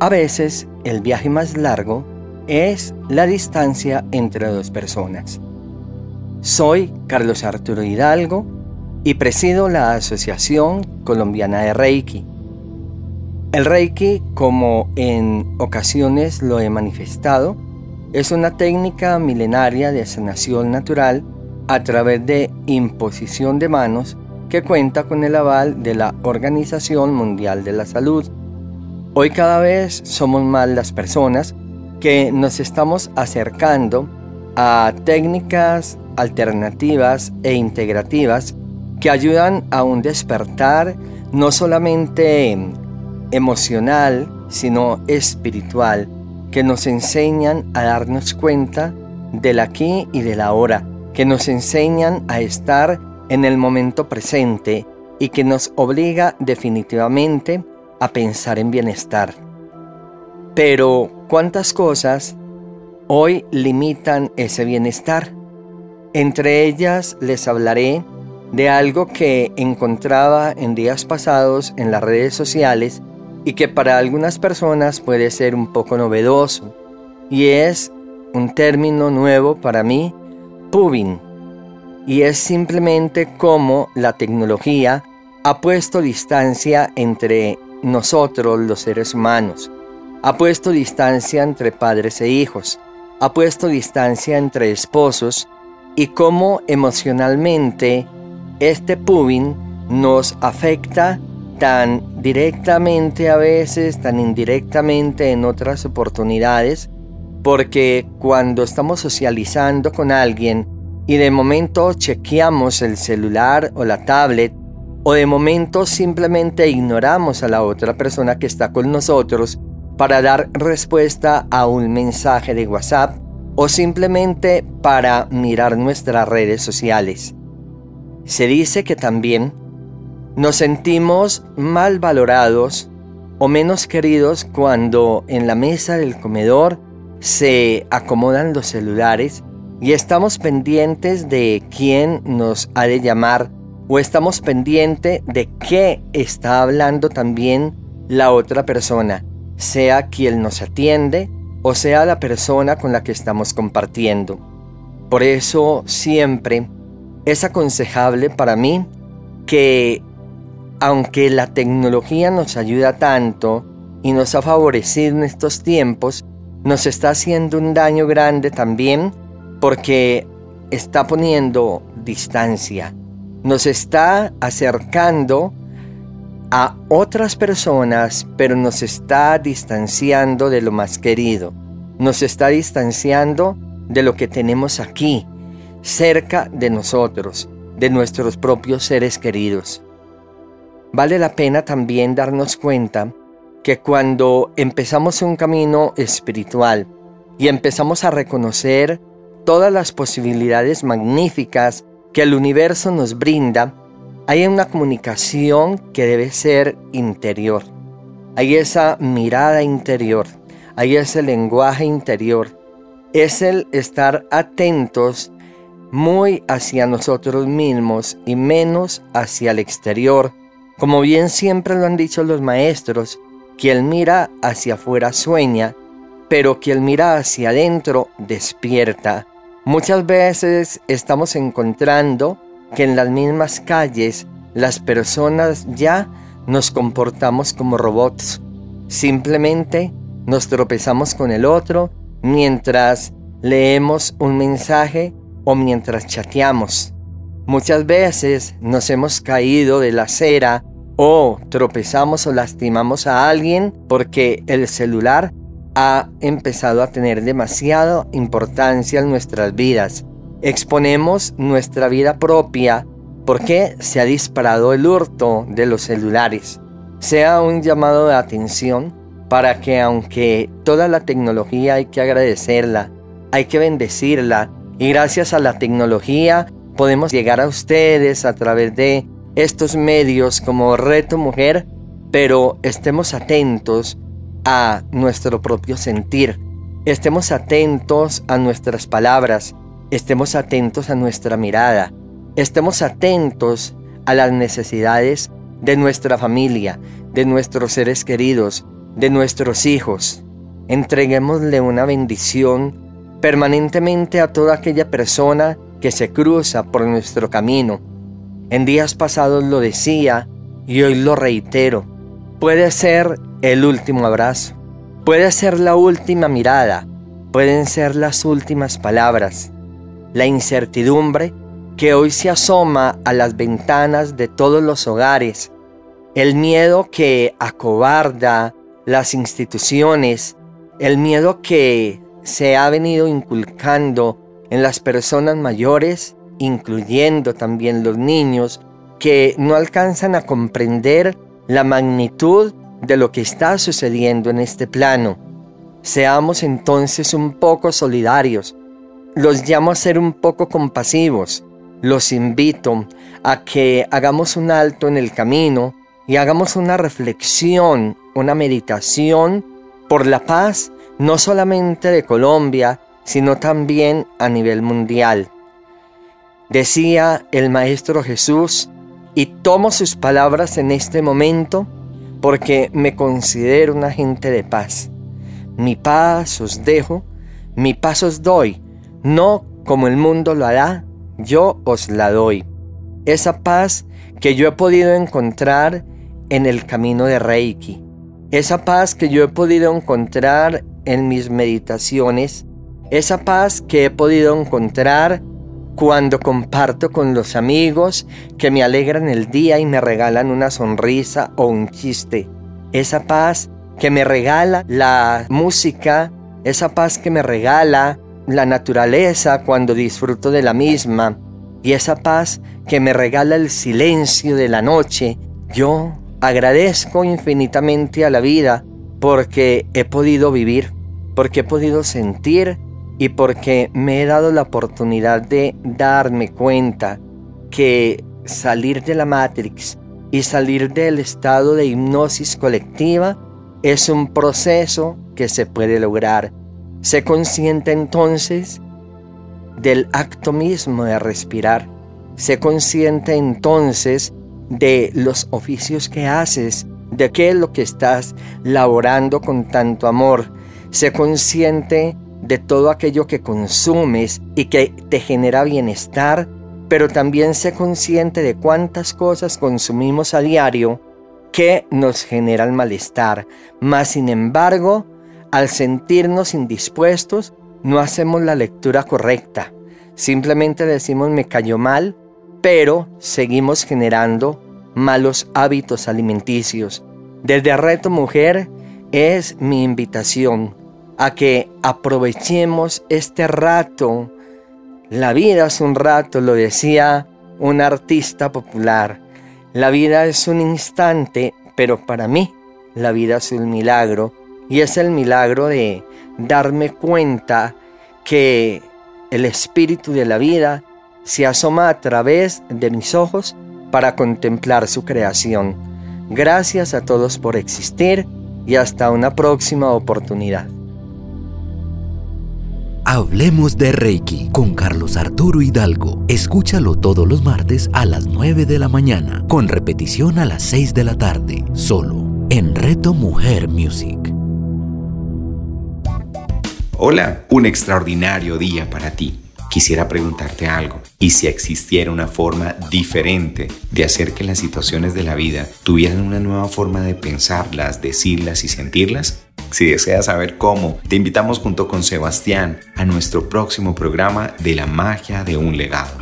A veces el viaje más largo es la distancia entre dos personas. Soy Carlos Arturo Hidalgo y presido la Asociación Colombiana de Reiki. El Reiki, como en ocasiones lo he manifestado, es una técnica milenaria de sanación natural a través de imposición de manos que cuenta con el aval de la Organización Mundial de la Salud. Hoy cada vez somos más las personas que nos estamos acercando a técnicas alternativas e integrativas que ayudan a un despertar no solamente emocional, sino espiritual que nos enseñan a darnos cuenta del aquí y del ahora, que nos enseñan a estar en el momento presente y que nos obliga definitivamente a pensar en bienestar. Pero, ¿cuántas cosas hoy limitan ese bienestar? Entre ellas les hablaré de algo que encontraba en días pasados en las redes sociales y que para algunas personas puede ser un poco novedoso, y es un término nuevo para mí, pubin, y es simplemente como la tecnología ha puesto distancia entre nosotros los seres humanos, ha puesto distancia entre padres e hijos, ha puesto distancia entre esposos. Y cómo emocionalmente este pubin nos afecta tan directamente a veces, tan indirectamente en otras oportunidades, porque cuando estamos socializando con alguien y de momento chequeamos el celular o la tablet, o de momento simplemente ignoramos a la otra persona que está con nosotros para dar respuesta a un mensaje de WhatsApp o simplemente para mirar nuestras redes sociales. Se dice que también nos sentimos mal valorados o menos queridos cuando en la mesa del comedor se acomodan los celulares y estamos pendientes de quién nos ha de llamar o estamos pendientes de qué está hablando también la otra persona, sea quien nos atiende o sea la persona con la que estamos compartiendo. Por eso siempre es aconsejable para mí que aunque la tecnología nos ayuda tanto y nos ha favorecido en estos tiempos, nos está haciendo un daño grande también porque está poniendo distancia, nos está acercando a otras personas, pero nos está distanciando de lo más querido, nos está distanciando de lo que tenemos aquí, cerca de nosotros, de nuestros propios seres queridos. Vale la pena también darnos cuenta que cuando empezamos un camino espiritual y empezamos a reconocer todas las posibilidades magníficas que el universo nos brinda, hay una comunicación que debe ser interior. Hay esa mirada interior, hay ese lenguaje interior. Es el estar atentos muy hacia nosotros mismos y menos hacia el exterior como bien siempre lo han dicho los maestros, quien mira hacia afuera sueña, pero quien mira hacia adentro despierta. Muchas veces estamos encontrando que en las mismas calles las personas ya nos comportamos como robots. Simplemente nos tropezamos con el otro mientras leemos un mensaje o mientras chateamos. Muchas veces nos hemos caído de la acera o tropezamos o lastimamos a alguien porque el celular ha empezado a tener demasiada importancia en nuestras vidas. Exponemos nuestra vida propia porque se ha disparado el hurto de los celulares. Sea un llamado de atención para que aunque toda la tecnología hay que agradecerla, hay que bendecirla, y gracias a la tecnología podemos llegar a ustedes a través de estos medios como Reto Mujer, pero estemos atentos a nuestro propio sentir, estemos atentos a nuestras palabras, estemos atentos a nuestra mirada, estemos atentos a las necesidades de nuestra familia, de nuestros seres queridos, de nuestros hijos. Entreguémosle una bendición permanentemente a toda aquella persona que se cruza por nuestro camino. En días pasados lo decía y hoy lo reitero. Puede ser el último abrazo, puede ser la última mirada, pueden ser las últimas palabras. La incertidumbre que hoy se asoma a las ventanas de todos los hogares, el miedo que acobarda las instituciones, el miedo que se ha venido inculcando en las personas mayores, incluyendo también los niños, que no alcanzan a comprender la magnitud de lo que está sucediendo en este plano. Seamos entonces un poco solidarios. Los llamo a ser un poco compasivos. Los invito a que hagamos un alto en el camino y hagamos una reflexión, una meditación por la paz no solamente de Colombia, sino también a nivel mundial. Decía el Maestro Jesús, y tomo sus palabras en este momento porque me considero una gente de paz. Mi paz os dejo, mi paz os doy, no como el mundo lo hará, yo os la doy. Esa paz que yo he podido encontrar en el camino de Reiki. Esa paz que yo he podido encontrar en mis meditaciones, esa paz que he podido encontrar cuando comparto con los amigos que me alegran el día y me regalan una sonrisa o un chiste. Esa paz que me regala la música, esa paz que me regala la naturaleza cuando disfruto de la misma y esa paz que me regala el silencio de la noche. Yo agradezco infinitamente a la vida porque he podido vivir, porque he podido sentir y porque me he dado la oportunidad de darme cuenta que salir de la Matrix y salir del estado de hipnosis colectiva es un proceso que se puede lograr. Se consciente entonces del acto mismo de respirar. Se consciente entonces de los oficios que haces, de qué es lo que estás laborando con tanto amor. Sé consciente de todo aquello que consumes y que te genera bienestar, pero también sé consciente de cuántas cosas consumimos a diario que nos generan malestar. Mas, sin embargo, al sentirnos indispuestos, no hacemos la lectura correcta. Simplemente decimos me cayó mal, pero seguimos generando malos hábitos alimenticios. Desde Reto Mujer es mi invitación a que aprovechemos este rato. La vida es un rato, lo decía un artista popular. La vida es un instante, pero para mí la vida es un milagro. Y es el milagro de darme cuenta que el espíritu de la vida se asoma a través de mis ojos para contemplar su creación. Gracias a todos por existir y hasta una próxima oportunidad. Hablemos de Reiki con Carlos Arturo Hidalgo. Escúchalo todos los martes a las 9 de la mañana, con repetición a las 6 de la tarde, solo en Reto Mujer Music. Hola, un extraordinario día para ti quisiera preguntarte algo. ¿Y si existiera una forma diferente de hacer que las situaciones de la vida tuvieran una nueva forma de pensarlas, decirlas y sentirlas? Si deseas saber cómo, te invitamos junto con Sebastián a nuestro próximo programa de la magia de un legado.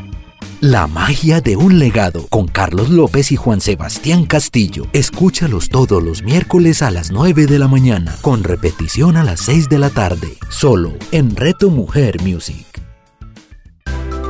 La magia de un legado con Carlos López y Juan Sebastián Castillo. Escúchalos todos los miércoles a las 9 de la mañana, con repetición a las 6 de la tarde, solo en Reto Mujer Music.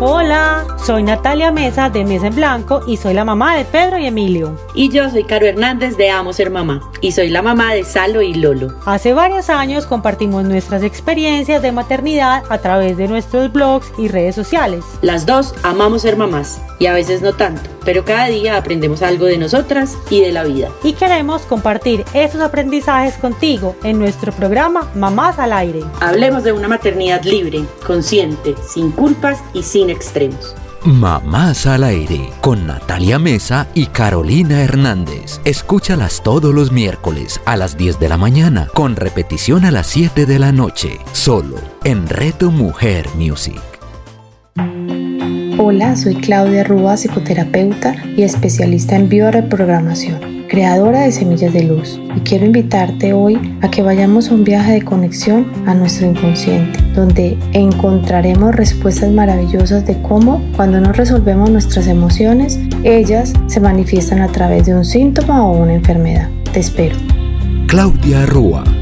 Hola, soy Natalia Mesa de Mesa en Blanco y soy la mamá de Pedro y Emilio. Y yo soy Caro Hernández de Amo Ser Mamá y soy la mamá de Salo y Lolo. Hace varios años compartimos nuestras experiencias de maternidad a través de nuestros blogs y redes sociales. Las dos amamos ser mamás y a veces no tanto, pero cada día aprendemos algo de nosotras y de la vida. Y queremos compartir esos aprendizajes contigo en nuestro programa Mamás al Aire. Hablemos de una maternidad libre, consciente, sin culpas y sin extremos. Mamás al aire con Natalia Mesa y Carolina Hernández. Escúchalas todos los miércoles a las 10 de la mañana con repetición a las 7 de la noche, solo en Reto Mujer Music. Hola, soy Claudia Rúa, psicoterapeuta y especialista en bioreprogramación creadora de Semillas de Luz, y quiero invitarte hoy a que vayamos a un viaje de conexión a nuestro inconsciente, donde encontraremos respuestas maravillosas de cómo cuando no resolvemos nuestras emociones, ellas se manifiestan a través de un síntoma o una enfermedad. Te espero. Claudia Rúa.